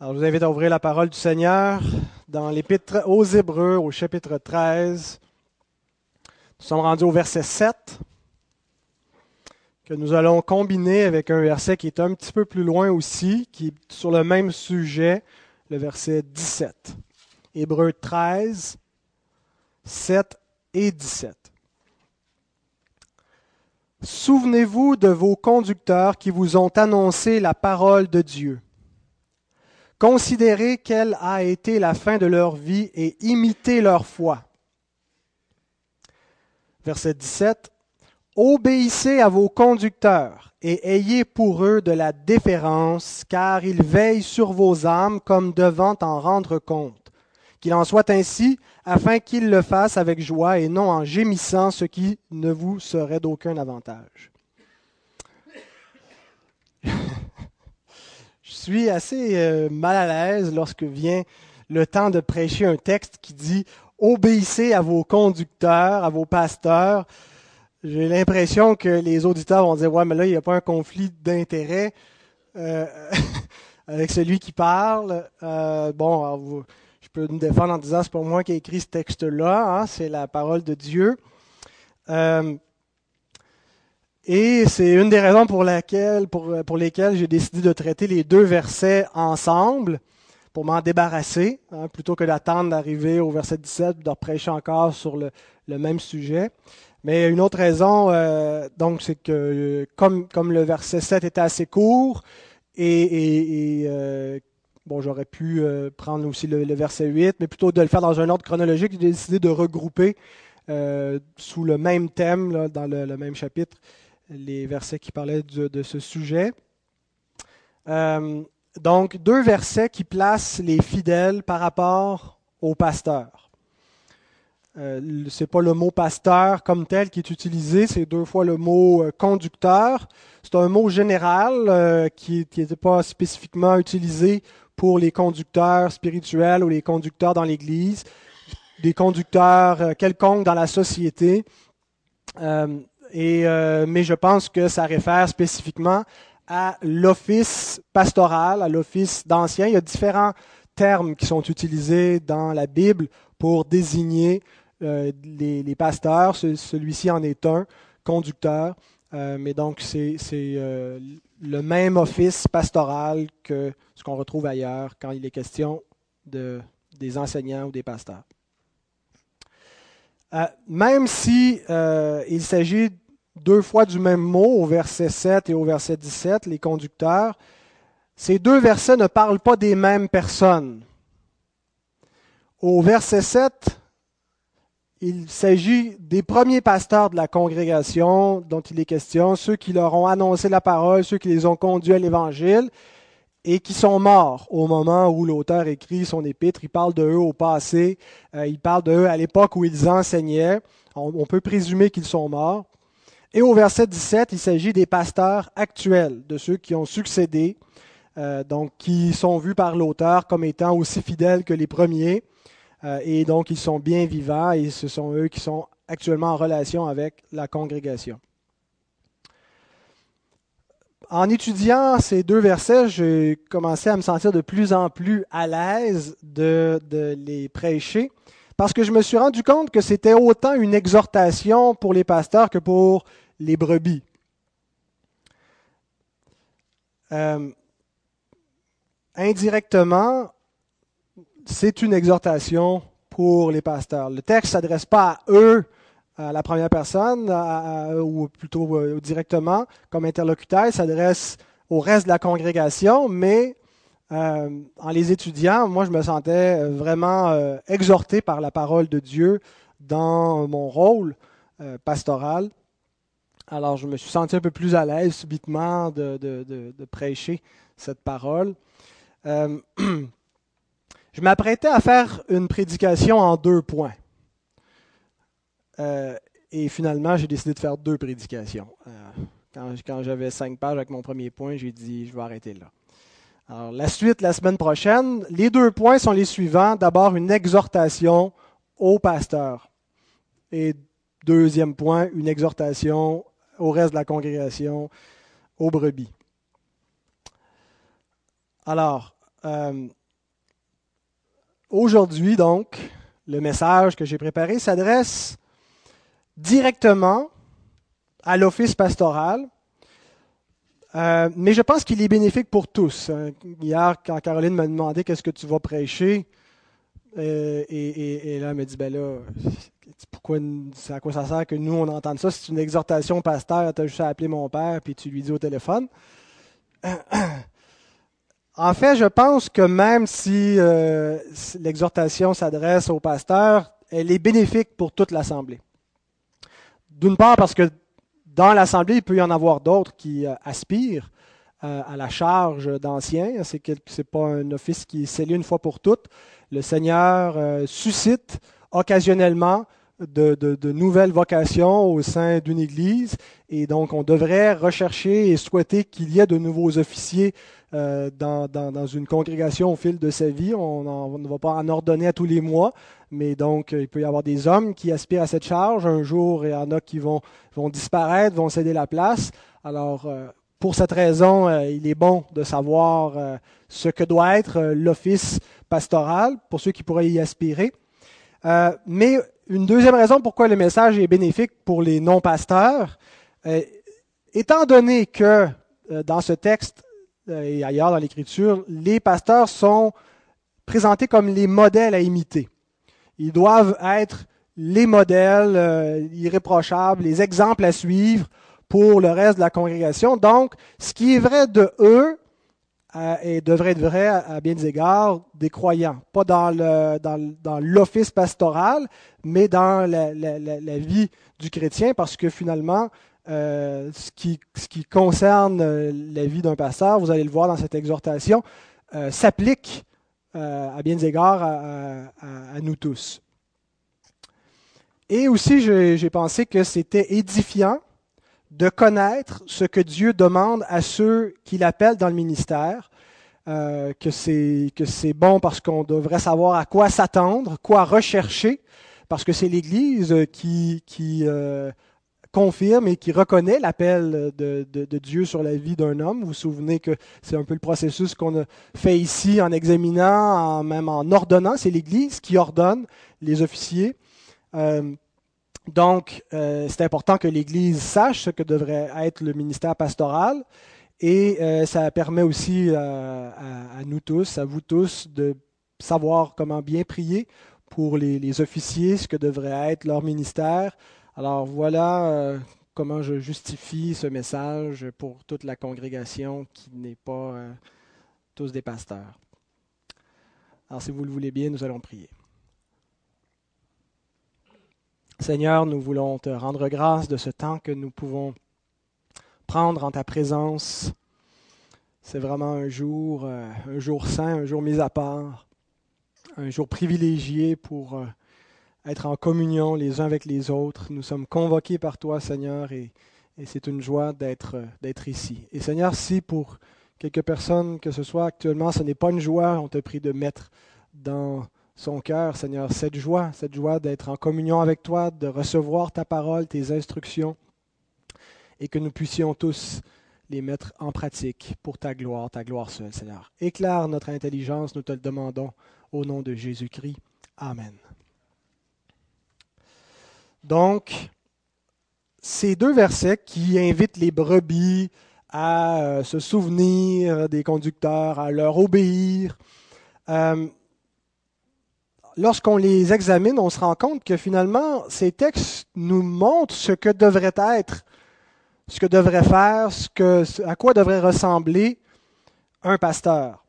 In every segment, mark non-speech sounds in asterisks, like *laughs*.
Alors, je vous invite à ouvrir la parole du Seigneur dans l'Épître aux Hébreux, au chapitre 13. Nous sommes rendus au verset 7, que nous allons combiner avec un verset qui est un petit peu plus loin aussi, qui est sur le même sujet, le verset 17. Hébreux 13, 7 et 17. Souvenez-vous de vos conducteurs qui vous ont annoncé la parole de Dieu. Considérez quelle a été la fin de leur vie et imitez leur foi. Verset 17. Obéissez à vos conducteurs et ayez pour eux de la déférence, car ils veillent sur vos âmes comme devant en rendre compte. Qu'il en soit ainsi, afin qu'ils le fassent avec joie et non en gémissant, ce qui ne vous serait d'aucun avantage. Suis assez euh, mal à l'aise lorsque vient le temps de prêcher un texte qui dit obéissez à vos conducteurs, à vos pasteurs. J'ai l'impression que les auditeurs vont dire ouais mais là il n'y a pas un conflit d'intérêt euh, *laughs* avec celui qui parle. Euh, bon, je peux me défendre en disant c'est pas moi qui ai écrit ce texte-là, hein, c'est la parole de Dieu. Et c'est une des raisons pour, laquelle, pour, lesquelles j'ai décidé de traiter les deux versets ensemble pour m'en débarrasser, hein, plutôt que d'attendre d'arriver au verset 17 et de prêcher encore sur le, même sujet. Mais une autre raison, euh, donc, c'est que comme, comme le verset 7 était assez court, et, euh, bon, j'aurais pu euh, prendre aussi le, verset 8, mais plutôt de le faire dans un ordre chronologique, j'ai décidé de regrouper euh, sous le même thème, dans le même chapitre, les versets qui parlaient de, ce sujet. Euh, donc, deux versets qui placent les fidèles par rapport aux pasteurs. Euh, c'est pas le mot pasteur comme tel qui est utilisé, c'est deux fois le mot euh, conducteur. C'est un mot général qui n'était pas spécifiquement utilisé pour les conducteurs spirituels ou les conducteurs dans l'Église, des conducteurs quelconques dans la société. Euh, mais je pense que ça réfère spécifiquement à l'office pastoral, à l'office d'ancien. Il y a différents termes qui sont utilisés dans la Bible pour désigner euh, les, pasteurs. Celui-ci en est un, conducteur. Euh, mais donc, c'est le même office pastoral que ce qu'on retrouve ailleurs quand il est question de, des enseignants ou des pasteurs. Même si il s'agit deux fois du même mot au verset 7 et au verset 17, les conducteurs, ces deux versets ne parlent pas des mêmes personnes. Au verset 7, il s'agit des premiers pasteurs de la congrégation dont il est question, ceux qui leur ont annoncé la parole, ceux qui les ont conduits à l'Évangile et qui sont morts au moment où l'auteur écrit son épître. Il parle de eux au passé, euh, il parle de eux à l'époque où ils enseignaient. On, on peut présumer qu'ils sont morts. Et au verset 17, il s'agit des pasteurs actuels, de ceux qui ont succédé, euh, donc qui sont vus par l'auteur comme étant aussi fidèles que les premiers, euh, et donc ils sont bien vivants, et ce sont eux qui sont actuellement en relation avec la congrégation. En étudiant ces deux versets, j'ai commencé à me sentir de plus en plus à l'aise de, de les prêcher parce que je me suis rendu compte que c'était autant une exhortation pour les pasteurs que pour les brebis. Euh, indirectement, c'est une exhortation pour les pasteurs. Le texte ne s'adresse pas à eux, à la première personne, ou plutôt euh, directement comme interlocuteur, il s'adresse au reste de la congrégation, mais euh, en les étudiant, moi je me sentais vraiment exhorté par la parole de Dieu dans mon rôle pastoral. Alors, je me suis senti un peu plus à l'aise subitement de, prêcher cette parole. Euh, *clears throat* je m'apprêtais à faire une prédication en deux points. Euh, et finalement, j'ai décidé de faire deux prédications. Euh, quand, quand j'avais cinq pages avec mon premier point, j'ai dit, je vais arrêter là. Alors, la suite la semaine prochaine, les deux points sont les suivants. D'abord, une exhortation au pasteur. Et deuxième point, une exhortation au reste de la congrégation, aux brebis. Alors, euh, aujourd'hui, donc, le message que j'ai préparé s'adresse directement à l'office pastoral, euh, mais je pense qu'il est bénéfique pour tous. Euh, hier, quand Caroline m'a demandé qu'est-ce que tu vas prêcher, et, et, là, elle m'a dit, ben là, pourquoi, à quoi ça sert que nous, on entende ça? C'est une exhortation pasteur, tu as juste à appeler mon père, puis tu lui dis au téléphone. En fait, je pense que même si euh, l'exhortation s'adresse au pasteur, elle est bénéfique pour toute l'Assemblée. D'une part parce que dans l'Assemblée, il peut y en avoir d'autres qui euh, aspirent euh, à la charge d'anciens. C'est n'est pas un office qui est scellé une fois pour toutes. Le Seigneur suscite occasionnellement de, nouvelles vocations au sein d'une Église. Et donc, on devrait rechercher et souhaiter qu'il y ait de nouveaux officiers euh, dans, une congrégation au fil de sa vie. On, ne va pas en ordonner à tous les mois, mais donc, il peut y avoir des hommes qui aspirent à cette charge. Un jour, il y en a qui vont, vont disparaître, vont céder la place. Alors, euh, pour cette raison, euh, il est bon de savoir ce que doit être l'office pastoral pour ceux qui pourraient y aspirer. mais une deuxième raison pourquoi le message est bénéfique pour les non-pasteurs, euh, étant donné que euh, dans ce texte euh, et ailleurs dans l'Écriture, les pasteurs sont présentés comme les modèles à imiter. Ils doivent être les modèles irréprochables, les exemples à suivre pour le reste de la congrégation. Donc, ce qui est vrai de eux et devrait être vrai à, bien des égards des croyants, pas dans, le, dans, l'office pastoral, mais dans la, vie du chrétien, parce que finalement, euh, ce, qui, ce, qui, concerne euh, la vie d'un pasteur, vous allez le voir dans cette exhortation, euh, s'applique à bien des égards à, nous tous. Et aussi, j'ai pensé que c'était édifiant de connaître ce que Dieu demande à ceux qu'il appelle dans le ministère, euh, que c'est bon parce qu'on devrait savoir à quoi s'attendre, quoi rechercher, parce que c'est l'Église qui, euh, confirme et qui reconnaît l'appel de, Dieu sur la vie d'un homme. Vous vous souvenez que c'est un peu le processus qu'on a fait ici en examinant, même en ordonnant. C'est l'Église qui ordonne les officiers. Euh, donc, euh, c'est important que l'Église sache ce que devrait être le ministère pastoral et euh, ça permet aussi euh, à, nous tous, à vous tous, de savoir comment bien prier pour les, officiers, ce que devrait être leur ministère. Alors voilà comment je justifie ce message pour toute la congrégation qui n'est pas tous des pasteurs. Alors si vous le voulez bien, nous allons prier. Seigneur, nous voulons te rendre grâce de ce temps que nous pouvons prendre en ta présence. C'est vraiment un jour, euh, un jour saint, un jour mis à part, un jour privilégié pour euh, être en communion les uns avec les autres. Nous sommes convoqués par toi, Seigneur, et, c'est une joie d'être, euh, d'être ici. Et Seigneur, si pour quelques personnes que ce soit actuellement, ce n'est pas une joie, on te prie de mettre dans son cœur, Seigneur, cette joie, cette joie d'être en communion avec toi, de recevoir ta parole, tes instructions, et que nous puissions tous les mettre en pratique pour ta gloire, ta gloire seule, Seigneur. Éclaire notre intelligence, nous te le demandons au nom de Jésus-Christ. Amen. Donc, ces deux versets qui invitent les brebis à euh, se souvenir des conducteurs, à leur obéir, euh, lorsqu'on les examine, on se rend compte que finalement, ces textes nous montrent ce que devrait être, ce que devrait faire, à quoi devrait ressembler un pasteur.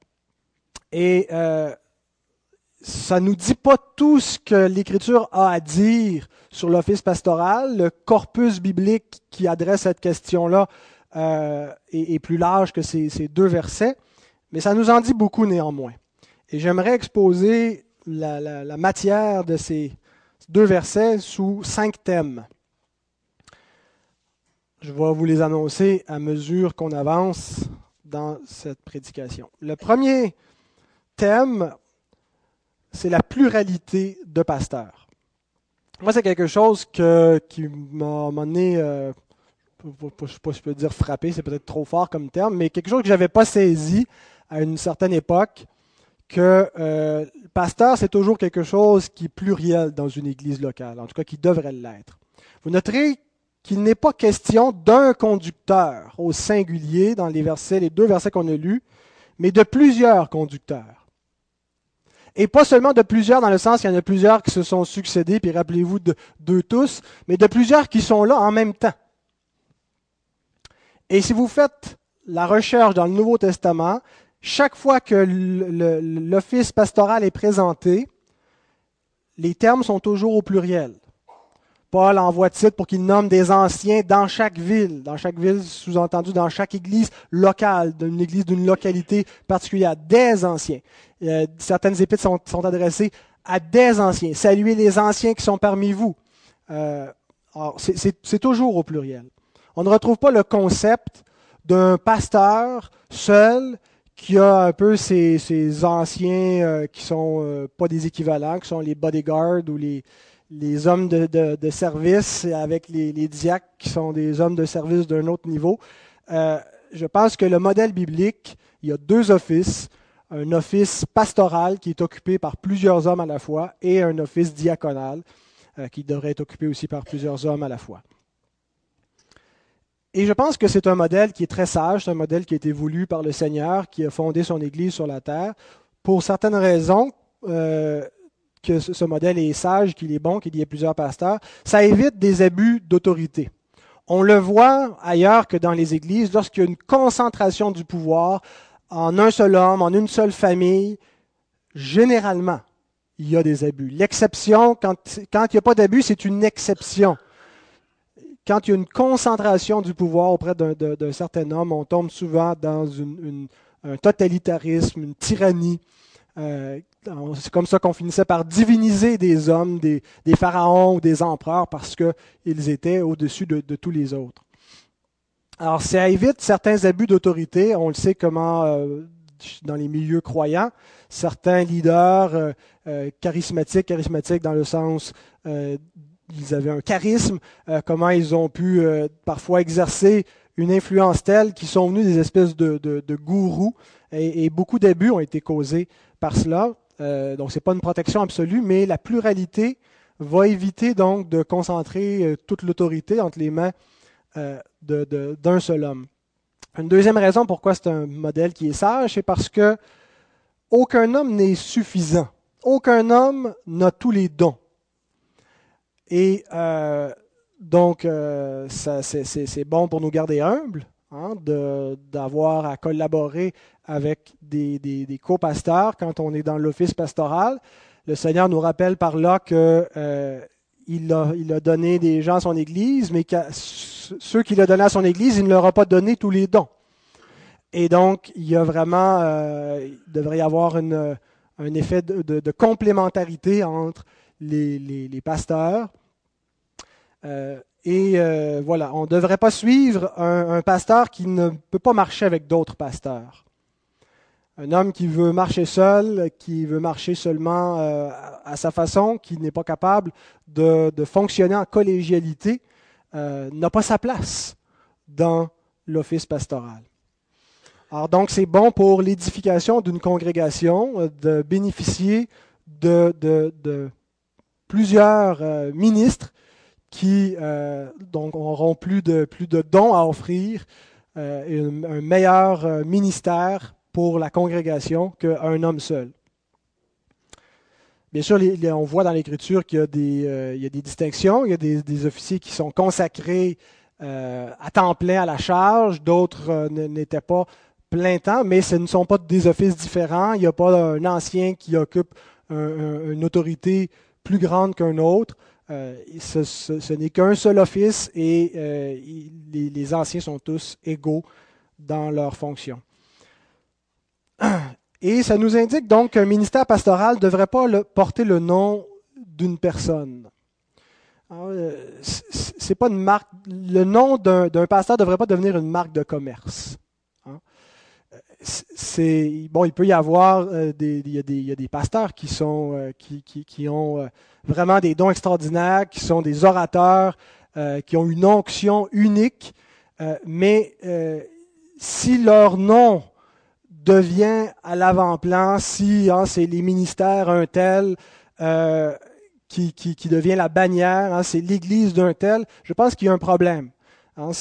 Et euh, ça ne nous dit pas tout ce que l'Écriture a à dire sur l'office pastoral. Le corpus biblique qui adresse cette question-là euh, est, plus large que ces deux versets, mais ça nous en dit beaucoup néanmoins. Et j'aimerais exposer la, matière de ces deux versets sous cinq thèmes. Je vais vous les annoncer à mesure qu'on avance dans cette prédication. Le premier thème, c'est la pluralité de pasteurs. Moi, c'est quelque chose qui m'a donné, euh, je ne sais pas si je peux dire frappé, c'est peut-être trop fort comme terme, mais quelque chose que je n'avais pas saisi à une certaine époque que euh, pasteur, c'est toujours quelque chose qui est pluriel dans une église locale, en tout cas qui devrait l'être. Vous noterez qu'il n'est pas question d'un conducteur au singulier dans les versets, les deux versets qu'on a lus, mais de plusieurs conducteurs. Et pas seulement de plusieurs dans le sens qu'il y en a plusieurs qui se sont succédés, puis rappelez-vous d'eux tous, mais de plusieurs qui sont là en même temps. Et si vous faites la recherche dans le Nouveau Testament, chaque fois que l'office pastoral est présenté, les termes sont toujours au pluriel. Paul envoie titre pour qu'il nomme des anciens dans chaque ville, dans chaque ville, sous-entendu dans chaque église locale, d'une église d'une localité particulière, des anciens. Euh, certaines épîtres sont, adressées à des anciens. Saluez les anciens qui sont parmi vous. Euh, c'est toujours au pluriel. On ne retrouve pas le concept d'un pasteur seul qui a un peu ces, anciens euh, qui sont euh, pas des équivalents, qui sont les bodyguards ou les, les hommes de, de, service avec les, les, diacres qui sont des hommes de service d'un autre niveau. Euh, je pense que le modèle biblique, il y a deux offices, un office pastoral qui est occupé par plusieurs hommes à la fois et un office diaconal qui devrait être occupé aussi par plusieurs hommes à la fois. Et je pense que c'est un modèle qui est très sage, c'est un modèle qui a été voulu par le Seigneur, qui a fondé son Église sur la terre. Pour certaines raisons, euh, que ce modèle est sage, qu'il est bon, qu'il y ait plusieurs pasteurs, ça évite des abus d'autorité. On le voit ailleurs que dans les églises, lorsqu'il y a une concentration du pouvoir en un seul homme, en une seule famille, généralement, il y a des abus. L'exception, quand, quand il n'y a pas d'abus, c'est une exception quand il y a une concentration du pouvoir auprès d'un certain homme, on tombe souvent dans un totalitarisme, une tyrannie. Euh, c'est comme ça qu'on finissait par diviniser des hommes, des, pharaons ou des empereurs parce qu'ils étaient au-dessus de, tous les autres. Alors, ça évite certains abus d'autorité. On le sait comment, euh, dans les milieux croyants, certains leaders euh, charismatiques, charismatiques dans le sens ils avaient un charisme, euh, comment ils ont pu euh, parfois exercer une influence telle qu'ils sont venus des espèces de, gourous et, beaucoup d'abus ont été causés par cela. Euh, donc ce n'est pas une protection absolue, mais la pluralité va éviter donc de concentrer toute l'autorité entre les mains d'un seul homme. Une deuxième raison pourquoi c'est un modèle qui est sage, c'est parce que aucun homme n'est suffisant. Aucun homme n'a tous les dons. Et euh, donc, euh, c'est bon pour nous garder humbles, hein, d'avoir à collaborer avec des, des, co-pasteurs quand on est dans l'office pastoral. Le Seigneur nous rappelle par là qu'il euh, a, il a donné des gens à son Église, mais que ceux qu'il a donnés à son Église, il ne leur a pas donné tous les dons. Et donc, il y a vraiment, il devrait y avoir une, un effet de, complémentarité entre les, pasteurs. Euh, et euh, voilà, on ne devrait pas suivre un, pasteur qui ne peut pas marcher avec d'autres pasteurs. Un homme qui veut marcher seul, qui veut marcher seulement euh, à sa façon, qui n'est pas capable de, fonctionner en collégialité, n'a pas sa place dans l'office pastoral. Alors donc c'est bon pour l'édification d'une congrégation de bénéficier de plusieurs ministres qui euh, donc auront plus de, plus de dons à offrir, euh, et un, meilleur euh, ministère pour la congrégation qu'un homme seul. Bien sûr, on voit dans l'Écriture qu'il y, a des, des distinctions. Il y a des, officiers qui sont consacrés à temps plein à la charge, d'autres n'étaient pas plein temps, mais ce ne sont pas des offices différents. Il n'y a pas un ancien qui occupe une autorité plus grande qu'un autre. Euh, ce, n'est qu'un seul office et euh, les, anciens sont tous égaux dans leurs fonctions. *clears throat* Et ça nous indique donc qu'un ministère pastoral ne devrait pas porter le nom d'une personne. Euh, c'est pas une marque. Le nom d'un pasteur ne devrait pas devenir une marque de commerce. C'est bon, il peut y avoir a des, pasteurs qui sont qui, qui ont vraiment des dons extraordinaires, qui sont des orateurs, euh, qui ont une onction unique, euh, mais euh, si leur nom devient à l'avant-plan, si hein, c'est les ministères un tel euh, qui, devient la bannière, hein, c'est l'Église d'un tel, je pense qu'il y a un problème. Hein,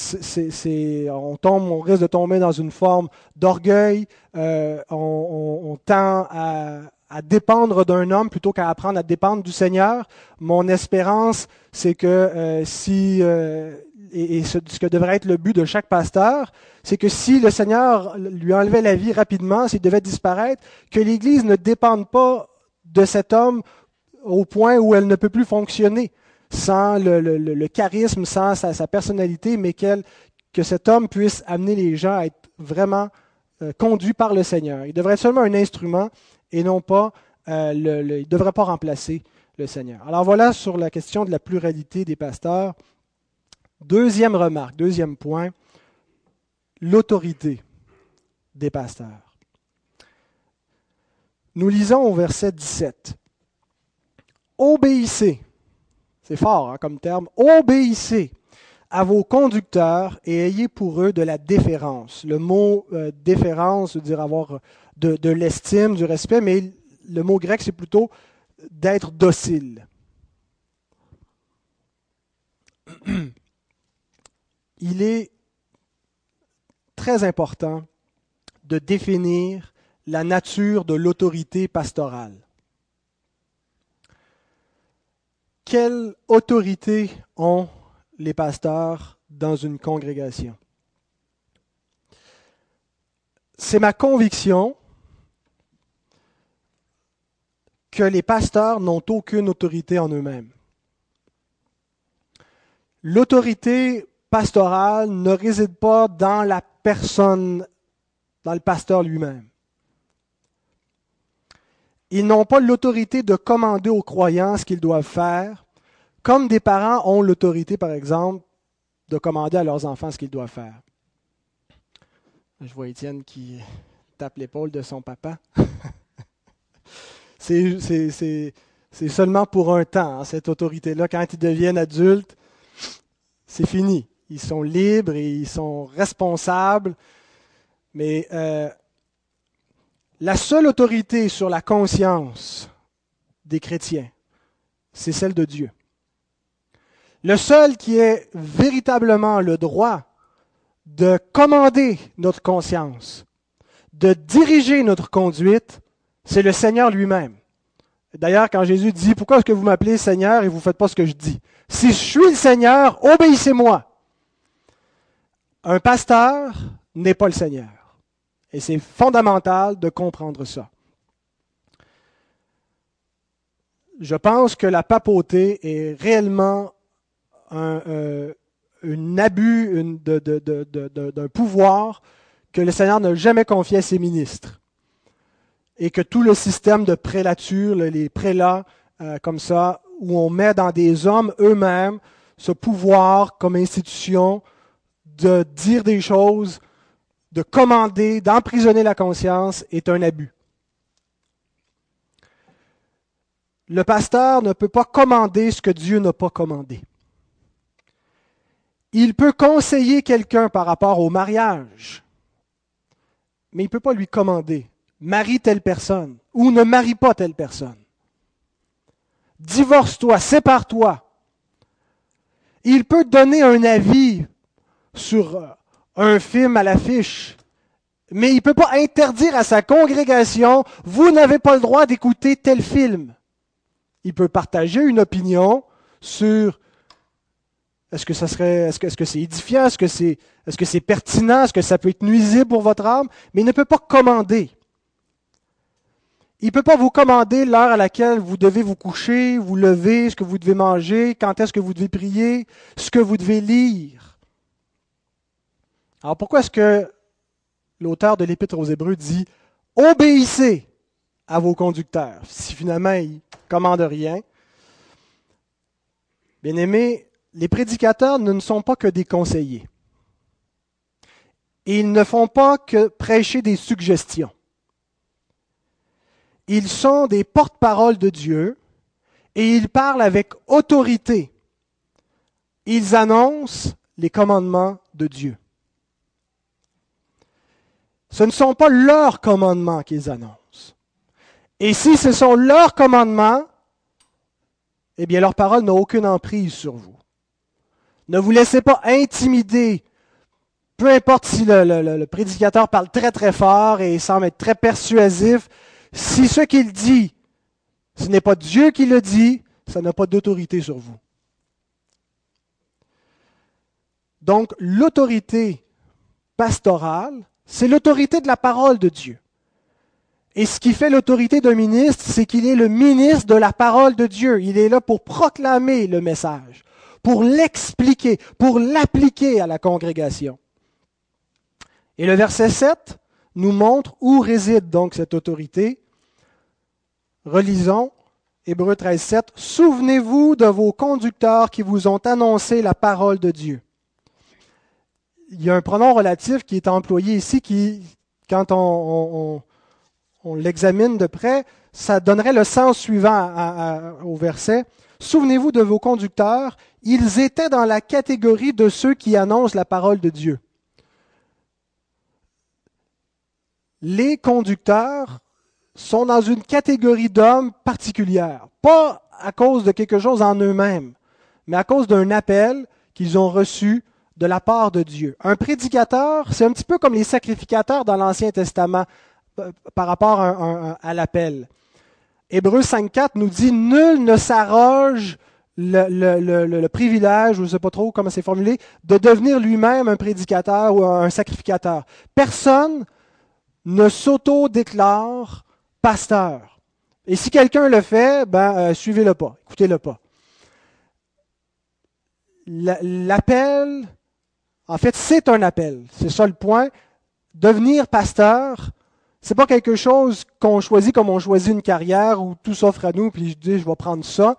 on, tombe, on risque de tomber dans une forme d'orgueil, euh, on, tend à, dépendre d'un homme plutôt qu'à apprendre à dépendre du Seigneur. Mon espérance, c'est que euh, si euh, et, ce, que devrait être le but de chaque pasteur, c'est que si le Seigneur lui enlevait la vie rapidement, s'il devait disparaître, que l'Église ne dépende pas de cet homme au point où elle ne peut plus fonctionner sans le, charisme, sans sa, personnalité, mais que cet homme puisse amener les gens à être vraiment euh, conduits par le Seigneur. Il devrait être seulement un instrument et non pas, euh, il ne devrait pas remplacer le Seigneur. Alors voilà sur la question de la pluralité des pasteurs. Deuxième remarque, deuxième point, l'autorité des pasteurs. Nous lisons au verset 17. Obéissez, c'est fort hein, comme terme, obéissez à vos conducteurs et ayez pour eux de la déférence. Le mot euh, déférence veut dire avoir de, de l'estime, du respect, mais le mot grec c'est plutôt d'être docile. *clears throat* il est très important de définir la nature de l'autorité pastorale. Quelle autorité ont les pasteurs dans une congrégation? C'est ma conviction que les pasteurs n'ont aucune autorité en eux-mêmes. L'autorité pastorale ne réside pas dans la personne, dans le pasteur lui-même. Ils n'ont pas l'autorité de commander aux croyants ce qu'ils doivent faire, comme des parents ont l'autorité, par exemple, de commander à leurs enfants ce qu'ils doivent faire. Je vois Étienne qui tape l'épaule de son papa. *laughs* c'est seulement pour un temps, hein, cette autorité-là. Quand ils deviennent adultes, c'est fini ils sont libres et ils sont responsables. Mais euh, la seule autorité sur la conscience des chrétiens, c'est celle de Dieu. Le seul qui ait véritablement le droit de commander notre conscience, de diriger notre conduite, c'est le Seigneur lui-même. D'ailleurs, quand Jésus dit, pourquoi est-ce que vous m'appelez Seigneur et vous ne faites pas ce que je dis? Si je suis le Seigneur, obéissez-moi. Un pasteur n'est pas le Seigneur. Et c'est fondamental de comprendre ça. Je pense que la papauté est réellement un, euh, abus d'un pouvoir que le Seigneur n'a jamais confié à ses ministres. Et que tout le système de prélature, les prélats euh, comme ça, où on met dans des hommes eux-mêmes ce pouvoir comme institution, de dire des choses, de commander, d'emprisonner la conscience est un abus. Le pasteur ne peut pas commander ce que Dieu n'a pas commandé. Il peut conseiller quelqu'un par rapport au mariage, mais il ne peut pas lui commander marie telle personne ou ne marie pas telle personne. Divorce-toi, sépare-toi. Il peut donner un avis sur euh, un film à l'affiche. Mais il ne peut pas interdire à sa congrégation, vous n'avez pas le droit d'écouter tel film. Il peut partager une opinion sur est-ce que ça serait, est-ce que, est-ce que c'est édifiant, est-ce que c'est, est-ce que c'est pertinent, est-ce que ça peut être nuisible pour votre âme, mais il ne peut pas commander. Il ne peut pas vous commander l'heure à laquelle vous devez vous coucher, vous lever, ce que vous devez manger, quand est-ce que vous devez prier, ce que vous devez lire. Alors pourquoi est-ce que l'auteur de l'Épître aux Hébreux dit Obéissez à vos conducteurs si finalement ils ne commandent rien? Bien aimé, les prédicateurs ne sont pas que des conseillers. Ils ne font pas que prêcher des suggestions. Ils sont des porte-paroles de Dieu et ils parlent avec autorité. Ils annoncent les commandements de Dieu. Ce ne sont pas leurs commandements qu'ils annoncent. Et si ce sont leurs commandements, eh bien leur parole n'a aucune emprise sur vous. Ne vous laissez pas intimider. Peu importe si le, prédicateur parle très très fort et semble être très persuasif, si ce qu'il dit, ce n'est pas Dieu qui le dit, ça n'a pas d'autorité sur vous. Donc l'autorité pastorale, c'est l'autorité de la parole de Dieu. Et ce qui fait l'autorité d'un ministre, c'est qu'il est le ministre de la parole de Dieu. Il est là pour proclamer le message, pour l'expliquer, pour l'appliquer à la congrégation. Et le verset 7 nous montre où réside donc cette autorité. Relisons Hébreu 13, 7. Souvenez-vous de vos conducteurs qui vous ont annoncé la parole de Dieu. Il y a un pronom relatif qui est employé ici qui, quand on, l'examine de près, ça donnerait le sens suivant au verset. Souvenez-vous de vos conducteurs, ils étaient dans la catégorie de ceux qui annoncent la parole de Dieu. Les conducteurs sont dans une catégorie d'hommes particulière, pas à cause de quelque chose en eux-mêmes, mais à cause d'un appel qu'ils ont reçu de la part de Dieu. Un prédicateur, c'est un petit peu comme les sacrificateurs dans l'Ancien Testament euh, par rapport à, l'appel. Hébreu 5.4 nous dit, Nul ne s'arroge le, privilège, je ne sais pas trop comment c'est formulé, de devenir lui-même un prédicateur ou un sacrificateur. Personne ne s'auto-déclare pasteur. Et si quelqu'un le fait, ben, euh, suivez-le pas, écoutez-le pas. L'appel, en fait, c'est un appel. C'est ça le point. Devenir pasteur, c'est pas quelque chose qu'on choisit comme on choisit une carrière où tout s'offre à nous, puis je dis, je vais prendre ça.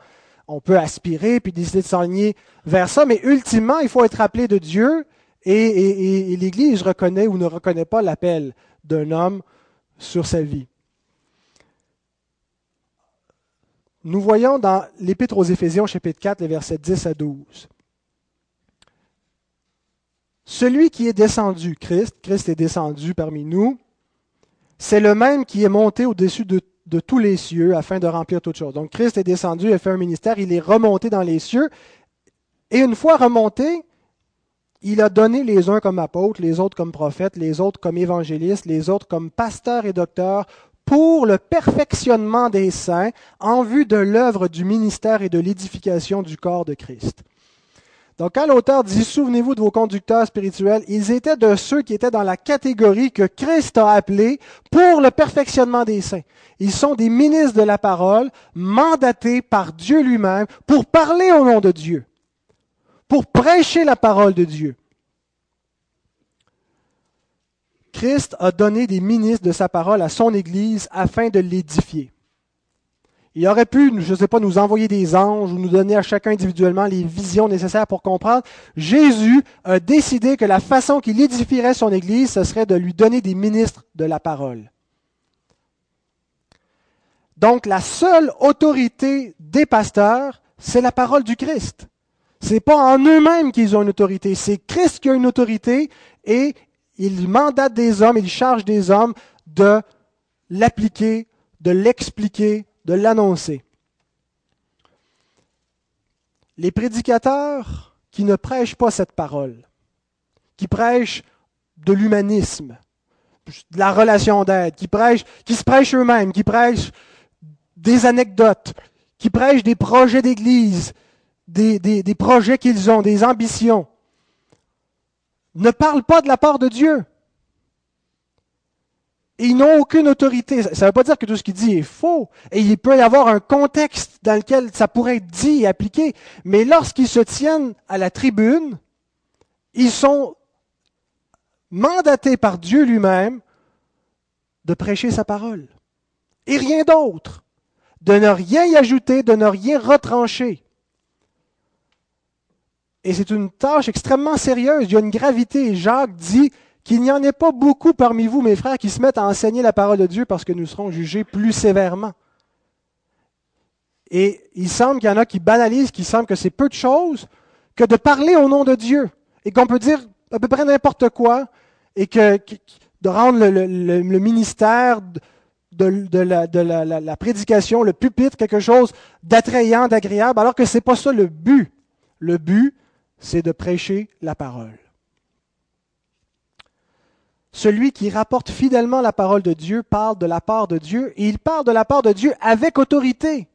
On peut aspirer, puis décider de s'enligner vers ça, mais ultimement, il faut être appelé de Dieu, et, et l'Église reconnaît ou ne reconnaît pas l'appel d'un homme sur sa vie. Nous voyons dans l'Épître aux Éphésiens, chapitre 4, les versets 10 à 12. Celui qui est descendu, Christ, Christ est descendu parmi nous, c'est le même qui est monté au-dessus de, tous les cieux afin de remplir toutes choses. Donc Christ est descendu, il a fait un ministère, il est remonté dans les cieux. Et une fois remonté, il a donné les uns comme apôtres, les autres comme prophètes, les autres comme évangélistes, les autres comme pasteurs et docteurs pour le perfectionnement des saints en vue de l'œuvre du ministère et de l'édification du corps de Christ. Donc quand l'auteur dit Souvenez-vous de vos conducteurs spirituels, ils étaient de ceux qui étaient dans la catégorie que Christ a appelée pour le perfectionnement des saints. Ils sont des ministres de la parole, mandatés par Dieu lui-même pour parler au nom de Dieu, pour prêcher la parole de Dieu. Christ a donné des ministres de sa parole à son Église afin de l'édifier. Il aurait pu, je ne sais pas, nous envoyer des anges ou nous donner à chacun individuellement les visions nécessaires pour comprendre. Jésus a décidé que la façon qu'il édifierait son Église, ce serait de lui donner des ministres de la parole. Donc la seule autorité des pasteurs, c'est la parole du Christ. C'est pas en eux-mêmes qu'ils ont une autorité, c'est Christ qui a une autorité et il mandate des hommes, il charge des hommes de l'appliquer, de l'expliquer, de l'annoncer. Les prédicateurs qui ne prêchent pas cette parole, qui prêchent de l'humanisme, de la relation d'aide, qui prêchent, qui se prêchent eux-mêmes, qui prêchent des anecdotes, qui prêchent des projets d'église, des, des projets qu'ils ont, des ambitions, ne parlent pas de la part de Dieu. Ils n'ont aucune autorité. Ça ne veut pas dire que tout ce qu'il dit est faux. Et il peut y avoir un contexte dans lequel ça pourrait être dit et appliqué. Mais lorsqu'ils se tiennent à la tribune, ils sont mandatés par Dieu lui-même de prêcher sa parole. Et rien d'autre. De ne rien y ajouter, de ne rien retrancher. Et c'est une tâche extrêmement sérieuse. Il y a une gravité. Jacques dit qu'il n'y en ait pas beaucoup parmi vous, mes frères, qui se mettent à enseigner la parole de Dieu parce que nous serons jugés plus sévèrement. Et il semble qu'il y en a qui banalisent, qui semblent que c'est peu de choses que de parler au nom de Dieu. Et qu'on peut dire à peu près n'importe quoi. Et que, de rendre le, ministère de, la, prédication, le pupitre, quelque chose d'attrayant, d'agréable, alors que ce n'est pas ça le but. Le but, c'est de prêcher la parole. Celui qui rapporte fidèlement la parole de Dieu parle de la part de Dieu et il parle de la part de Dieu avec autorité.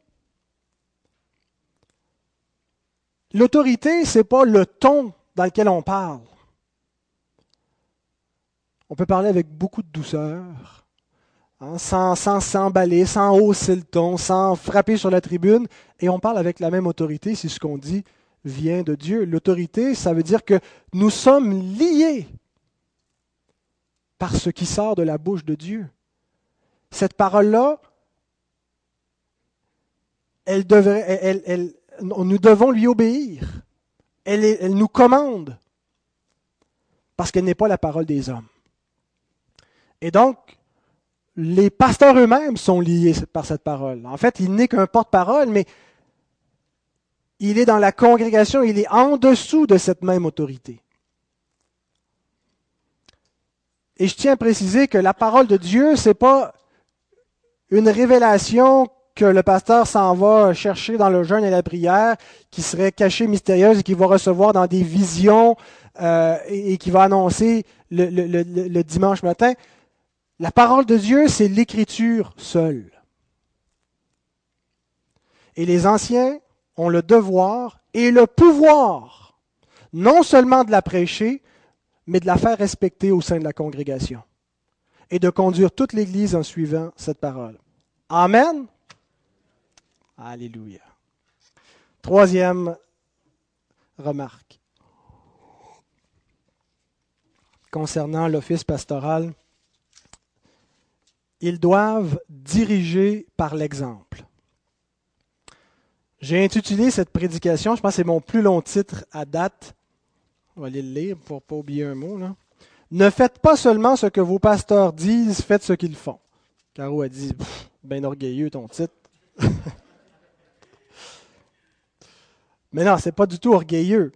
L'autorité, ce n'est pas le ton dans lequel on parle. On peut parler avec beaucoup de douceur, hein, sans s'emballer, sans, hausser le ton, sans frapper sur la tribune, et on parle avec la même autorité si ce qu'on dit vient de Dieu. L'autorité, ça veut dire que nous sommes liés par ce qui sort de la bouche de Dieu. Cette parole-là, elle nous devons lui obéir. Elle nous commande parce qu'elle n'est pas la parole des hommes. Et donc, les pasteurs eux-mêmes sont liés par cette parole. En fait, il n'est qu'un porte-parole, mais il est dans la congrégation, il est en dessous de cette même autorité. Et je tiens à préciser que la parole de Dieu, ce n'est pas une révélation que le pasteur s'en va chercher dans le jeûne et la prière, qui serait cachée, mystérieuse et qu'il va recevoir dans des visions euh, et, qui va annoncer le, dimanche matin. La parole de Dieu, c'est l'écriture seule. Et les anciens ont le devoir et le pouvoir, non seulement de la prêcher, mais de la faire respecter au sein de la congrégation et de conduire toute l'Église en suivant cette parole. Amen. Alléluia. Troisième remarque concernant l'office pastoral. Ils doivent diriger par l'exemple. J'ai intitulé cette prédication, je pense que c'est mon plus long titre à date. On va aller le lire pour ne pas oublier un mot. Ne faites pas seulement ce que vos pasteurs disent, faites ce qu'ils font. Caro a dit, bien orgueilleux ton titre. *laughs* Mais non, c'est pas du tout orgueilleux.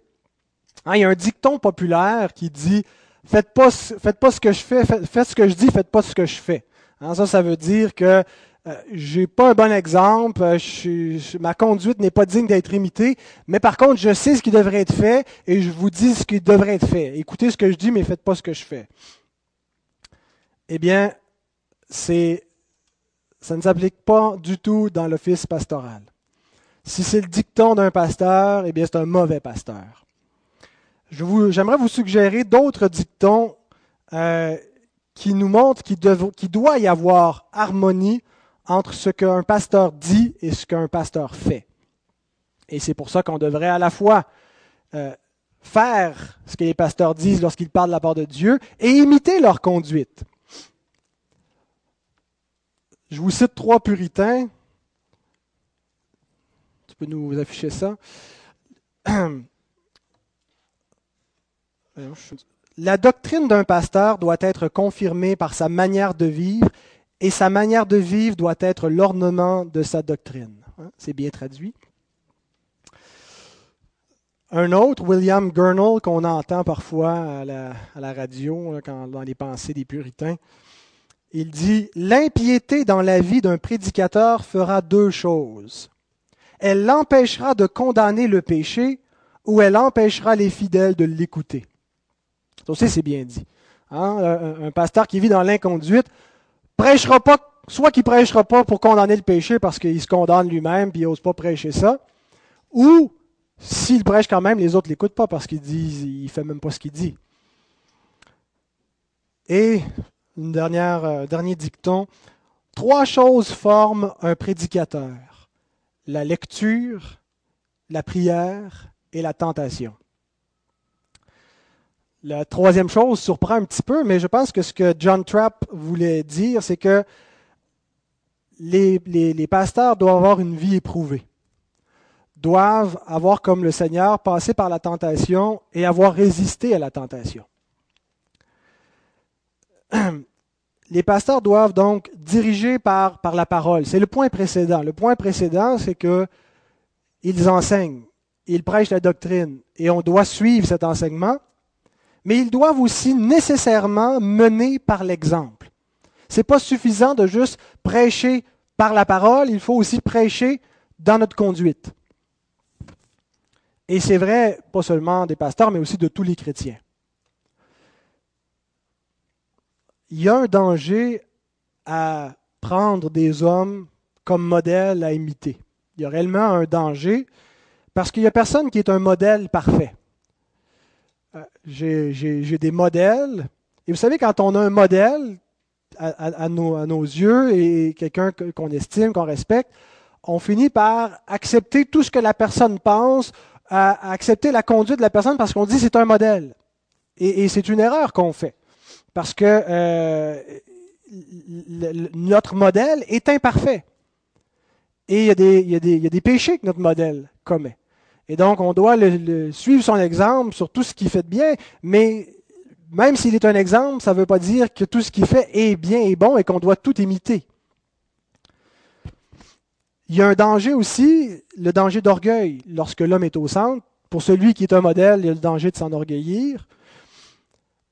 Hein, il y a un dicton populaire qui dit Faites pas, faites pas ce que je fais, faites, ce que je dis, faites pas ce que je fais. Hein, ça, ça veut dire que euh, j'ai pas un bon exemple, euh, ma conduite n'est pas digne d'être imitée, mais par contre, je sais ce qui devrait être fait et je vous dis ce qui devrait être fait. Écoutez ce que je dis, mais faites pas ce que je fais. Eh bien, c'est, ça ne s'applique pas du tout dans l'office pastoral. Si c'est le dicton d'un pasteur, eh bien, c'est un mauvais pasteur. j'aimerais vous suggérer d'autres dictons euh, qui nous montrent qu'il, doit y avoir harmonie entre ce qu'un pasteur dit et ce qu'un pasteur fait. Et c'est pour ça qu'on devrait à la fois euh, faire ce que les pasteurs disent lorsqu'ils parlent de la part de Dieu et imiter leur conduite. Je vous cite trois puritains tu peux nous afficher ça. *clears throat* La doctrine d'un pasteur doit être confirmée par sa manière de vivre et sa manière de vivre doit être l'ornement de sa doctrine. Hein, c'est bien traduit. Un autre, William Gurnall, qu'on entend parfois à la, radio, dans les pensées des puritains, il dit L'impiété dans la vie d'un prédicateur fera deux choses elle l'empêchera de condamner le péché ou elle empêchera les fidèles de l'écouter. Ça aussi, c'est bien dit. Hein? Un, pasteur qui vit dans l'inconduite prêchera pas, soit qu'il prêchera pas pour condamner le péché parce qu'il se condamne lui-même et il n'ose pas prêcher ça, ou s'il prêche quand même, les autres ne l'écoutent pas parce qu'il dit, il fait même pas ce qu'il dit. Et une dernière, euh, dernier dicton, trois choses forment un prédicateur la lecture, la prière et la tentation. La troisième chose surprend un petit peu, mais je pense que ce que John Trapp voulait dire, c'est que les, pasteurs doivent avoir une vie éprouvée, doivent avoir comme le Seigneur passé par la tentation et avoir résisté à la tentation. *clears throat* les pasteurs doivent donc diriger par, par la parole. C'est le point précédent. Le point précédent, c'est que ils enseignent, ils prêchent la doctrine et on doit suivre cet enseignement. Mais ils doivent aussi nécessairement mener par l'exemple. C'est pas suffisant de juste prêcher par la parole, il faut aussi prêcher dans notre conduite. Et c'est vrai, pas seulement des pasteurs, mais aussi de tous les chrétiens. Il y a un danger à prendre des hommes comme modèle à imiter. Il y a réellement un danger parce qu'il n'y a personne qui est un modèle parfait. Euh, j'ai des modèles. Et vous savez, quand on a un modèle à, nos, yeux et quelqu'un qu'on estime, qu'on respecte, on finit par accepter tout ce que la personne pense, accepter la conduite de la personne parce qu'on dit c'est un modèle. Et, c'est une erreur qu'on fait. Parce que euh, notre modèle est imparfait. Et il y, a des, péchés que notre modèle commet. Et donc, on doit le, suivre son exemple sur tout ce qu'il fait de bien, mais même s'il est un exemple, ça ne veut pas dire que tout ce qu'il fait est bien et bon et qu'on doit tout imiter. Il y a un danger aussi, le danger d'orgueil. Lorsque l'homme est au centre, pour celui qui est un modèle, il y a le danger de s'enorgueillir.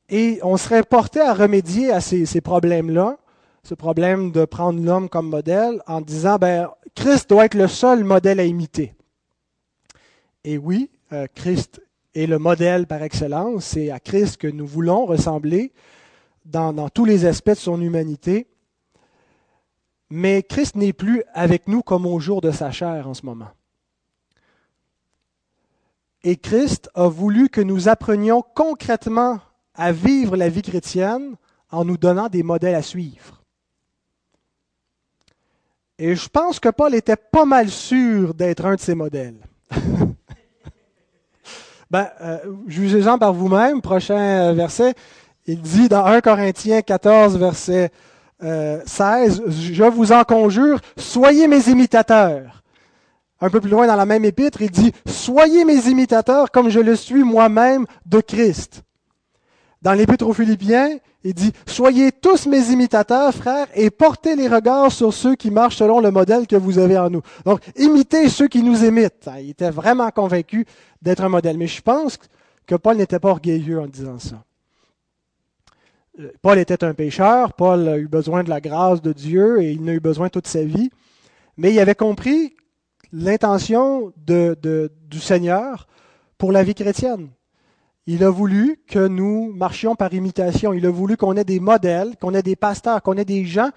Et on serait porté à remédier à ces, problèmes-là, ce problème de prendre l'homme comme modèle, en disant, ben, Christ doit être le seul modèle à imiter. Et oui, euh, Christ est le modèle par excellence. C'est à Christ que nous voulons ressembler dans, dans tous les aspects de son humanité. Mais Christ n'est plus avec nous comme au jour de sa chair en ce moment. Et Christ a voulu que nous apprenions concrètement à vivre la vie chrétienne en nous donnant des modèles à suivre. Et je pense que Paul était pas mal sûr d'être un de ces modèles. *laughs* Ben, euh, jugez-en par vous-même. Prochain euh, verset, il dit dans 1 Corinthiens 14, verset 16, euh, Je vous en conjure, soyez mes imitateurs. Un peu plus loin dans la même épître, il dit, Soyez mes imitateurs comme je le suis moi-même de Christ. Dans l'épître aux Philippiens, il dit, Soyez tous mes imitateurs, frères, et portez les regards sur ceux qui marchent selon le modèle que vous avez en nous. Donc, imitez ceux qui nous imitent. Il était vraiment convaincu d'être un modèle. Mais je pense que Paul n'était pas orgueilleux en disant ça. Euh, Paul était un pécheur, Paul a eu besoin de la grâce de Dieu et il n'a eu besoin toute sa vie. Mais il avait compris l'intention du Seigneur pour la vie chrétienne. Il a voulu que nous marchions par imitation. Il a voulu qu'on ait des modèles, qu'on ait des pasteurs, qu'on ait des gens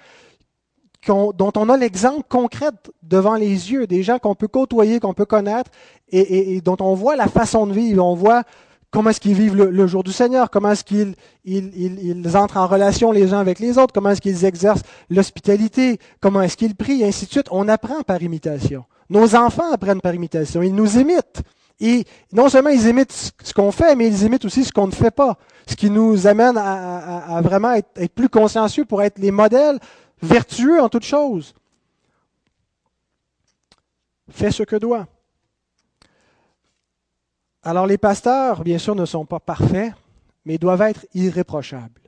dont on a l'exemple concret devant les yeux, des gens qu'on peut côtoyer, qu'on peut connaître et, dont on voit la façon de vivre. On voit comment est-ce qu'ils vivent le, jour du Seigneur, comment est-ce qu'ils ils, entrent en relation les uns avec les autres, comment est-ce qu'ils exercent l'hospitalité, comment est-ce qu'ils prient, et ainsi de suite. On apprend par imitation. Nos enfants apprennent par imitation. Ils nous imitent. Et non seulement ils imitent ce qu'on fait, mais ils imitent aussi ce qu'on ne fait pas. Ce qui nous amène à, vraiment être, plus consciencieux pour être les modèles vertueux en toutes choses. Fais ce que doit. Alors les pasteurs, bien sûr, ne sont pas parfaits, mais ils doivent être irréprochables.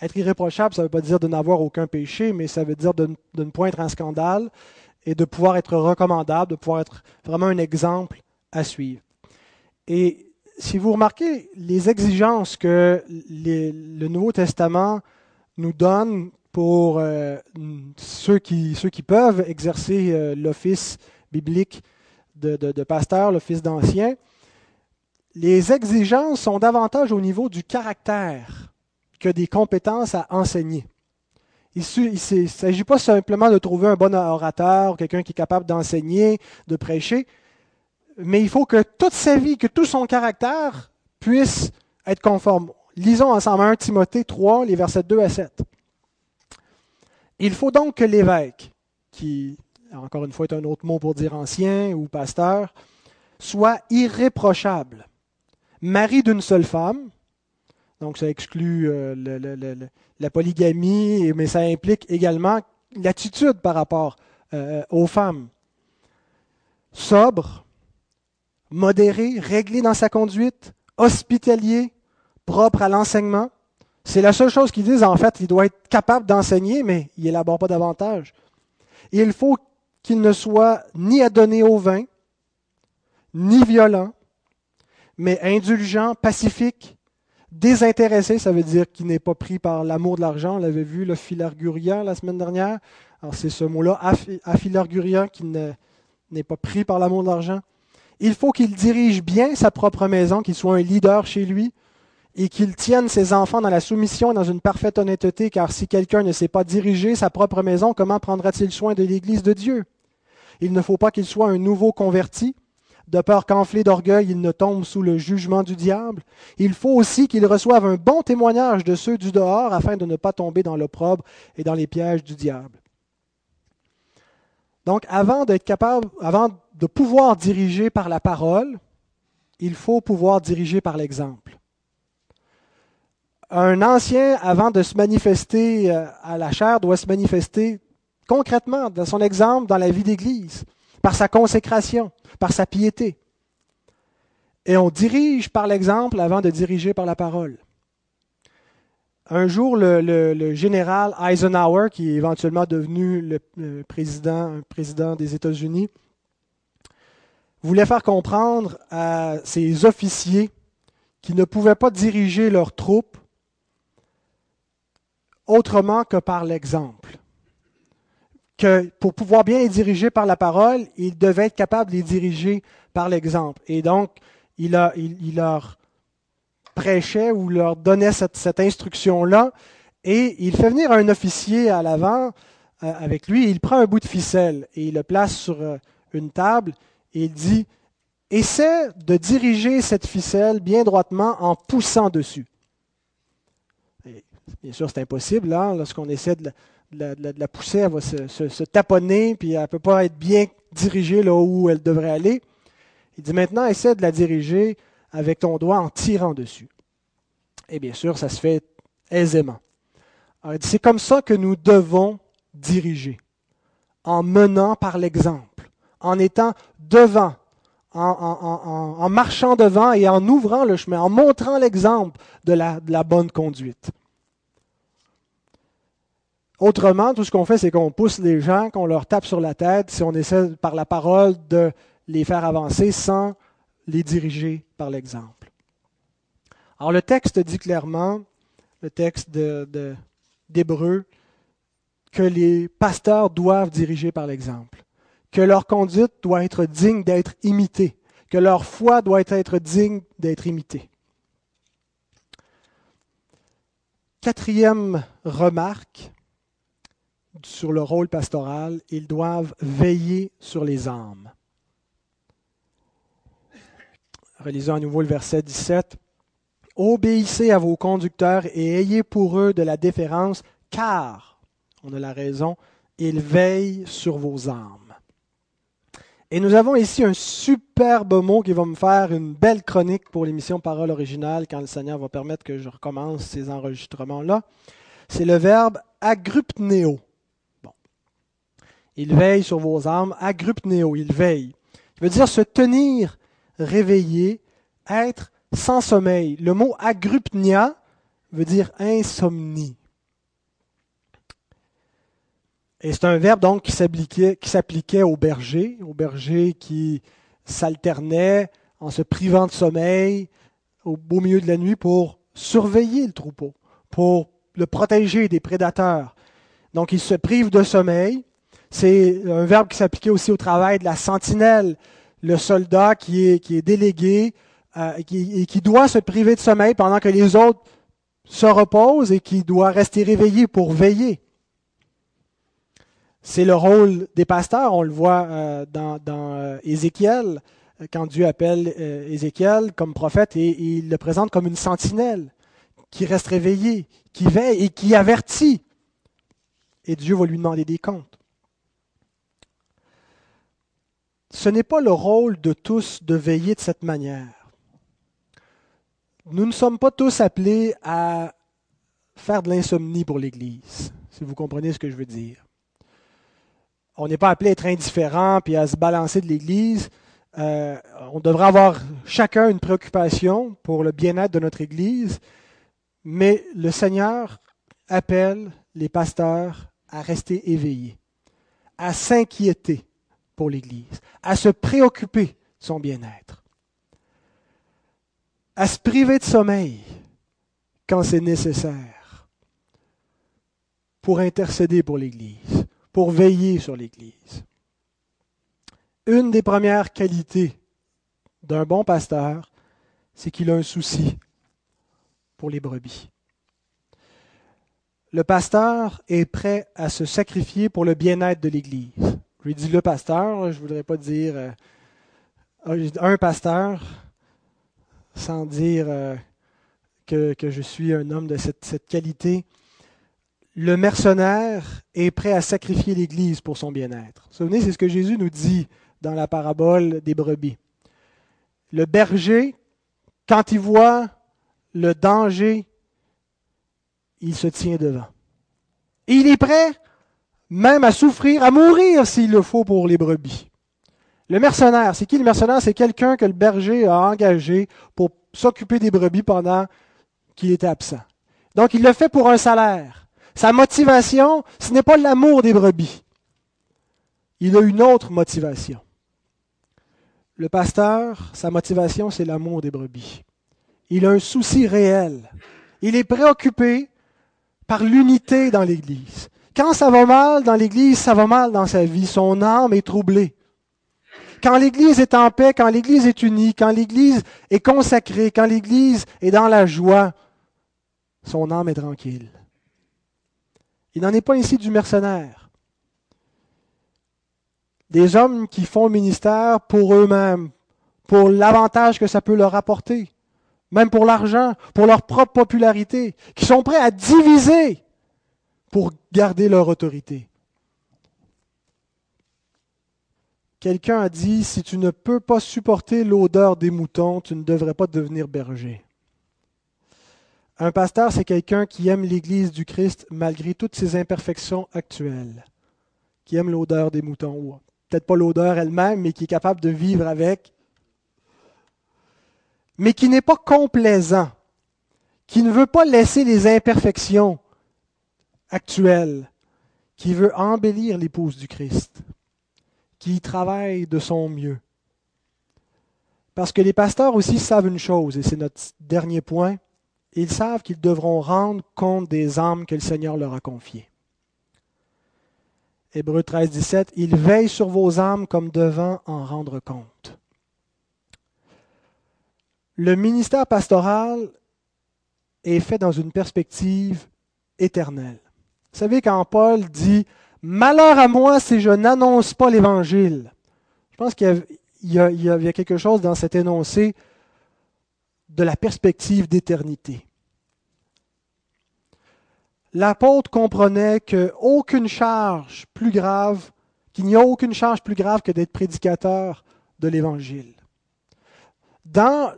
Être irréprochable, ça ne veut pas dire de n'avoir aucun péché, mais ça veut dire de, de ne point être un scandale et de pouvoir être recommandable, de pouvoir être vraiment un exemple suivre. Et si vous remarquez les exigences que le Nouveau Testament nous donne pour euh, ceux, qui, peuvent exercer euh, l'office biblique de, de, de pasteur, l'office d'ancien, les exigences sont davantage au niveau du caractère que des compétences à enseigner. Il ne s'agit pas simplement de trouver un bon orateur, quelqu'un qui est capable d'enseigner, de prêcher, mais il faut que toute sa vie, que tout son caractère puisse être conforme. Lisons ensemble 1 Timothée 3, les versets 2 à 7. Il faut donc que l'évêque, qui encore une fois est un autre mot pour dire ancien ou pasteur, soit irréprochable, mari d'une seule femme, donc ça exclut euh, la polygamie, mais ça implique également l'attitude par rapport euh, aux femmes. Sobre, modéré, réglé dans sa conduite, hospitalier, propre à l'enseignement. C'est la seule chose qu'ils disent, en fait, il doit être capable d'enseigner, mais il n'élabore pas davantage. il faut qu'il ne soit ni adonné au vin, ni violent, mais indulgent, pacifique, Désintéressé, ça veut dire qu'il n'est pas pris par l'amour de l'argent. On l'avait vu, le philargurien la semaine dernière. Alors c'est ce mot-là, aphilargurien, qui n'est pas pris par l'amour de l'argent. Il faut qu'il dirige bien sa propre maison, qu'il soit un leader chez lui, et qu'il tienne ses enfants dans la soumission et dans une parfaite honnêteté, car si quelqu'un ne sait pas diriger sa propre maison, comment prendra-t-il soin de l'Église de Dieu? Il ne faut pas qu'il soit un nouveau converti, de peur qu'enflé d'orgueil, il ne tombe sous le jugement du diable. Il faut aussi qu'il reçoive un bon témoignage de ceux du dehors, afin de ne pas tomber dans l'opprobre et dans les pièges du diable. Donc, avant d'être capable, avant de pouvoir diriger par la parole, il faut pouvoir diriger par l'exemple un ancien, avant de se manifester euh, à la chair, doit se manifester concrètement, dans son exemple, dans la vie d'Église, par sa consécration, par sa piété. Et on dirige par l'exemple avant de diriger par la parole. Un jour, le, général Eisenhower, qui est éventuellement devenu le, président, président des États-Unis, voulait faire comprendre à ses officiers qui ne pouvaient pas diriger leurs troupes autrement que par l'exemple. Que pour pouvoir bien les diriger par la parole, il devait être capable de les diriger par l'exemple. Et donc, il, a, il, leur prêchait ou leur donnait cette, instruction-là, et il fait venir un officier à l'avant euh, avec lui, il prend un bout de ficelle et il le place sur euh, une table, il dit, essaie de diriger cette ficelle bien droitement en poussant dessus. Bien sûr, c'est impossible. Là, lorsqu'on essaie de la, pousser, elle va se, taponner, puis elle ne peut pas être bien dirigée là où elle devrait aller. Il dit maintenant, essaie de la diriger avec ton doigt en tirant dessus. Et bien sûr, ça se fait aisément. C'est comme ça que nous devons diriger, en menant par l'exemple, en étant devant, en, marchant devant et en ouvrant le chemin, en montrant l'exemple de la bonne conduite. Autrement, tout ce qu'on fait, c'est qu'on pousse les gens, qu'on leur tape sur la tête, si on essaie par la parole de les faire avancer sans les diriger par l'exemple. Alors le texte dit clairement, le texte d'Hébreu, que les pasteurs doivent diriger par l'exemple, que leur conduite doit être digne d'être imitée, que leur foi doit être digne d'être imitée. Quatrième remarque, sur le rôle pastoral, ils doivent veiller sur les âmes. Relisons à nouveau le verset 17. Obéissez à vos conducteurs et ayez pour eux de la déférence, car, on a la raison, ils veillent sur vos âmes. Et nous avons ici un superbe mot qui va me faire une belle chronique pour l'émission Parole originale quand le Seigneur va permettre que je recommence ces enregistrements-là. C'est le verbe agrupneo. Il veille sur vos âmes. Agrupneo, il veille. Il veut dire se tenir réveillé, être sans sommeil. Le mot agrupnia veut dire insomnie. Et c'est un verbe donc qui s'appliquait, aux bergers, aux bergers qui s'alternaient en se privant de sommeil au beau milieu de la nuit pour surveiller le troupeau, pour le protéger des prédateurs. Donc ils se privent de sommeil c'est un verbe qui s'appliquait aussi au travail de la sentinelle, le soldat qui est, qui est délégué euh, et, qui, doit se priver de sommeil pendant que les autres se reposent et qui doit rester réveillé pour veiller. C'est le rôle des pasteurs, on le voit euh, dans, euh, Ézéchiel, quand Dieu appelle Ézéchiel comme prophète et, et il le présente comme une sentinelle qui reste réveillé, qui veille et qui avertit. Et Dieu va lui demander des comptes. ce n'est pas le rôle de tous de veiller de cette manière. Nous ne sommes pas tous appelés à faire de l'insomnie pour l'Église, si vous comprenez ce que je veux dire. On n'est pas appelé à être indifférent puis à se balancer de l'Église. Euh, on devrait avoir chacun une préoccupation pour le bien-être de notre Église, mais le Seigneur appelle les pasteurs à rester éveillés, à s'inquiéter pour l'Église, à se préoccuper de son bien-être, à se priver de sommeil quand c'est nécessaire pour intercéder pour l'Église, pour veiller sur l'Église. Une des premières qualités d'un bon pasteur, c'est qu'il a un souci pour les brebis. Le pasteur est prêt à se sacrifier pour le bien-être de l'Église. Je lui dis le pasteur, je ne voudrais pas dire euh, un pasteur, sans dire euh, que, je suis un homme de cette, cette qualité. Le mercenaire est prêt à sacrifier l'Église pour son bien-être. Souvenez, c'est ce que Jésus nous dit dans la parabole des brebis. Le berger, quand il voit le danger, il se tient devant. Et il est prêt même à souffrir, à mourir s'il le faut pour les brebis. Le mercenaire, c'est qui le mercenaire? C'est quelqu'un que le berger a engagé pour s'occuper des brebis pendant qu'il était absent. Donc il le fait pour un salaire. Sa motivation, ce n'est pas l'amour des brebis. Il a une autre motivation. Le pasteur, sa motivation, c'est l'amour des brebis. Il a un souci réel. Il est préoccupé par l'unité dans l'Église. Quand ça va mal dans l'Église, ça va mal dans sa vie. Son âme est troublée. Quand l'Église est en paix, quand l'Église est unie, quand l'Église est consacrée, quand l'Église est dans la joie, son âme est tranquille. Il n'en est pas ici du mercenaire des hommes qui font le ministère pour eux-mêmes, pour l'avantage que ça peut leur apporter, même pour l'argent, pour leur propre popularité, qui sont prêts à diviser pour garder leur autorité. Quelqu'un a dit, si tu ne peux pas supporter l'odeur des moutons, tu ne devrais pas devenir berger. Un pasteur, c'est quelqu'un qui aime l'Église du Christ malgré toutes ses imperfections actuelles, qui aime l'odeur des moutons peut-être pas l'odeur elle-même, mais qui est capable de vivre avec, mais qui n'est pas complaisant, qui ne veut pas laisser les imperfections actuelles, qui veut embellir l'épouse du Christ, qui travaille de son mieux. Parce que les pasteurs aussi savent une chose, et c'est notre dernier point, ils savent qu'ils devront rendre compte des âmes que le Seigneur leur a confiées. Hébreu 13, 17, il veille sur vos âmes comme devant en rendre compte. Le ministère pastoral est fait dans une perspective éternelle. Vous savez, quand Paul dit Malheur à moi si je n'annonce pas l'Évangile, je pense qu'il y, a quelque chose dans cet énoncé de la perspective d'éternité l'apôtre comprenait qu'aucune charge plus grave, qu'il n'y a aucune charge plus grave que d'être prédicateur de l'Évangile. Dans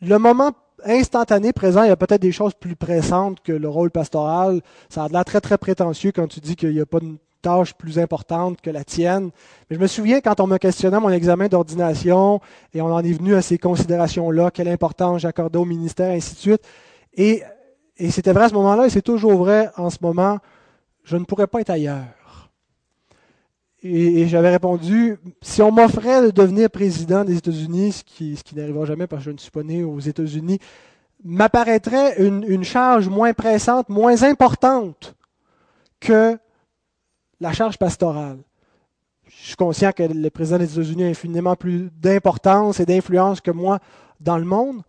le moment instantané présent, il y a peut-être des choses plus pressantes que le rôle pastoral. Ça a l'air très, très prétentieux quand tu dis qu'il n'y a pas une tâche plus importante que la tienne. Mais je me souviens quand on me questionnait mon examen d'ordination et on en est venu à ces considérations-là, quelle importance j'accordais au ministère, ainsi de suite. Et et c'était vrai à ce moment-là, et c'est toujours vrai en ce moment, je ne pourrais pas être ailleurs. Et, j'avais répondu, si on m'offrait de devenir président des États-Unis, ce qui, n'arrivera jamais parce que je ne suis pas né aux États-Unis, m'apparaîtrait une charge moins pressante, moins importante que la charge pastorale. Je suis conscient que le président des États-Unis a infiniment plus d'importance et d'influence que moi dans le monde,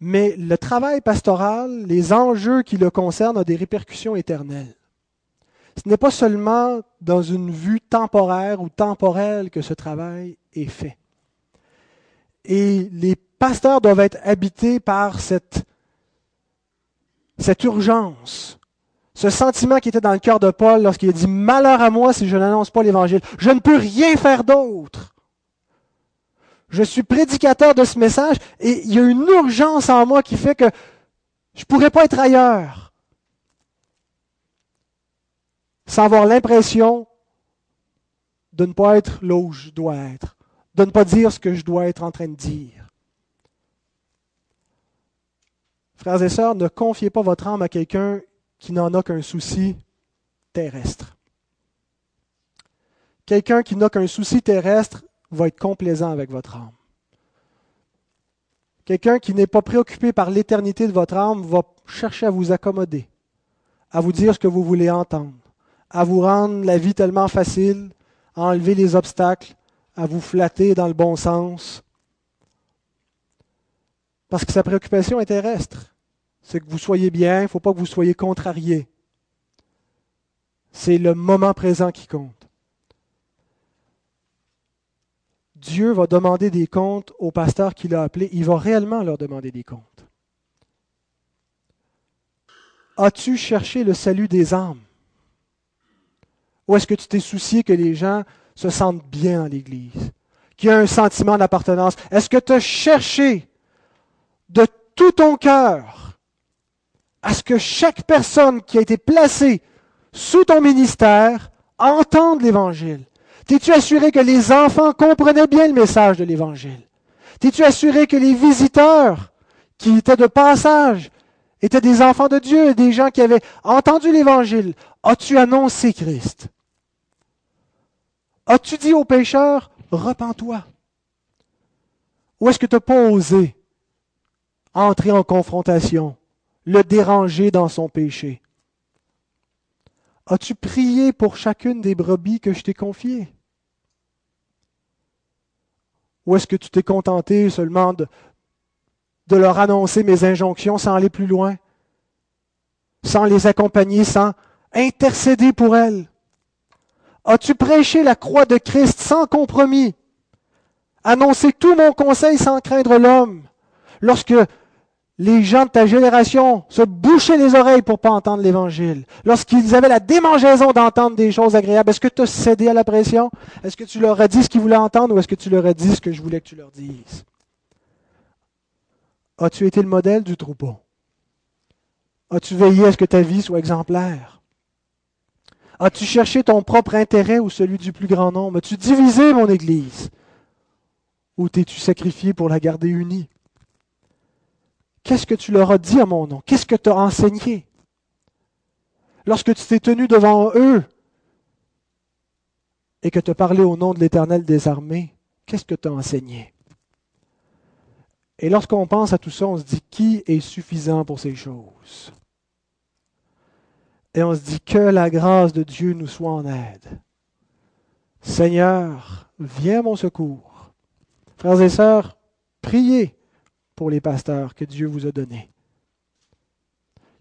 mais le travail pastoral, les enjeux qui le concernent ont des répercussions éternelles. Ce n'est pas seulement dans une vue temporaire ou temporelle que ce travail est fait. Et les pasteurs doivent être habités par cette, urgence, ce sentiment qui était dans le cœur de Paul lorsqu'il a dit Malheur à moi si je n'annonce pas l'Évangile. Je ne peux rien faire d'autre je suis prédicateur de ce message et il y a une urgence en moi qui fait que je ne pourrais pas être ailleurs sans avoir l'impression de ne pas être là où je dois être, de ne pas dire ce que je dois être en train de dire. Frères et sœurs, ne confiez pas votre âme à quelqu'un qui n'en a qu'un souci terrestre. Quelqu'un qui n'a qu'un souci terrestre va être complaisant avec votre âme. quelqu'un qui n'est pas préoccupé par l'éternité de votre âme va chercher à vous accommoder, à vous dire ce que vous voulez entendre, à vous rendre la vie tellement facile, à enlever les obstacles, à vous flatter dans le bon sens. Parce que sa préoccupation est terrestre. C'est que vous soyez bien, il ne faut pas que vous soyez contrarié. C'est le moment présent qui compte. Dieu va demander des comptes aux pasteurs qu'il a appelés. Il va réellement leur demander des comptes. As-tu cherché le salut des âmes? Ou est-ce que tu t'es soucié que les gens se sentent bien à l'Église, qu'il y a un sentiment d'appartenance? Est-ce que tu as cherché de tout ton cœur à ce que chaque personne qui a été placée sous ton ministère entende l'Évangile? T'es-tu assuré que les enfants comprenaient bien le message de l'Évangile? T'es-tu assuré que les visiteurs qui étaient de passage étaient des enfants de Dieu, des gens qui avaient entendu l'Évangile? As-tu annoncé Christ? As-tu dit aux pécheurs, repens-toi? Ou est-ce que tu n'as pas osé entrer en confrontation, le déranger dans son péché? As-tu prié pour chacune des brebis que je t'ai confiées? Ou est-ce que tu t'es contenté seulement de, de leur annoncer mes injonctions sans aller plus loin, sans les accompagner, sans intercéder pour elles? As-tu prêché la croix de Christ sans compromis? Annoncé tout mon conseil sans craindre l'homme? Lorsque les gens de ta génération se bouchaient les oreilles pour pas entendre l'Évangile. Lorsqu'ils avaient la démangeaison d'entendre des choses agréables, est-ce que tu as cédé à la pression? Est-ce que tu leur as dit ce qu'ils voulaient entendre ou est-ce que tu leur as dit ce que je voulais que tu leur dises? As-tu été le modèle du troupeau? As-tu veillé à ce que ta vie soit exemplaire? As-tu cherché ton propre intérêt ou celui du plus grand nombre? As-tu divisé mon Église? Ou t'es-tu sacrifié pour la garder unie? Qu'est-ce que tu leur as dit à mon nom? Qu'est-ce que tu as enseigné? Lorsque tu t'es tenu devant eux et que tu as parlé au nom de l'Éternel des armées, qu'est-ce que tu as enseigné? Et lorsqu'on pense à tout ça, on se dit qui est suffisant pour ces choses? Et on se dit que la grâce de Dieu nous soit en aide. Seigneur, viens mon secours. Frères et sœurs, priez pour les pasteurs que Dieu vous a donnés.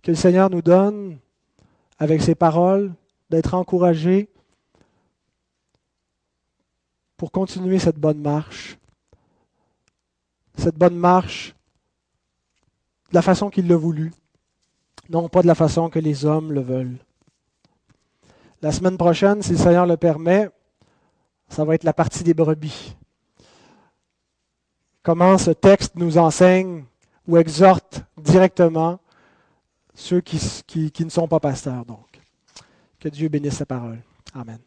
Que le Seigneur nous donne, avec ses paroles, d'être encouragés pour continuer cette bonne marche. Cette bonne marche de la façon qu'il l'a voulu, non pas de la façon que les hommes le veulent. La semaine prochaine, si le Seigneur le permet, ça va être la partie des brebis comment ce texte nous enseigne ou exhorte directement ceux qui, ne sont pas pasteurs. Donc, que Dieu bénisse sa parole. Amen.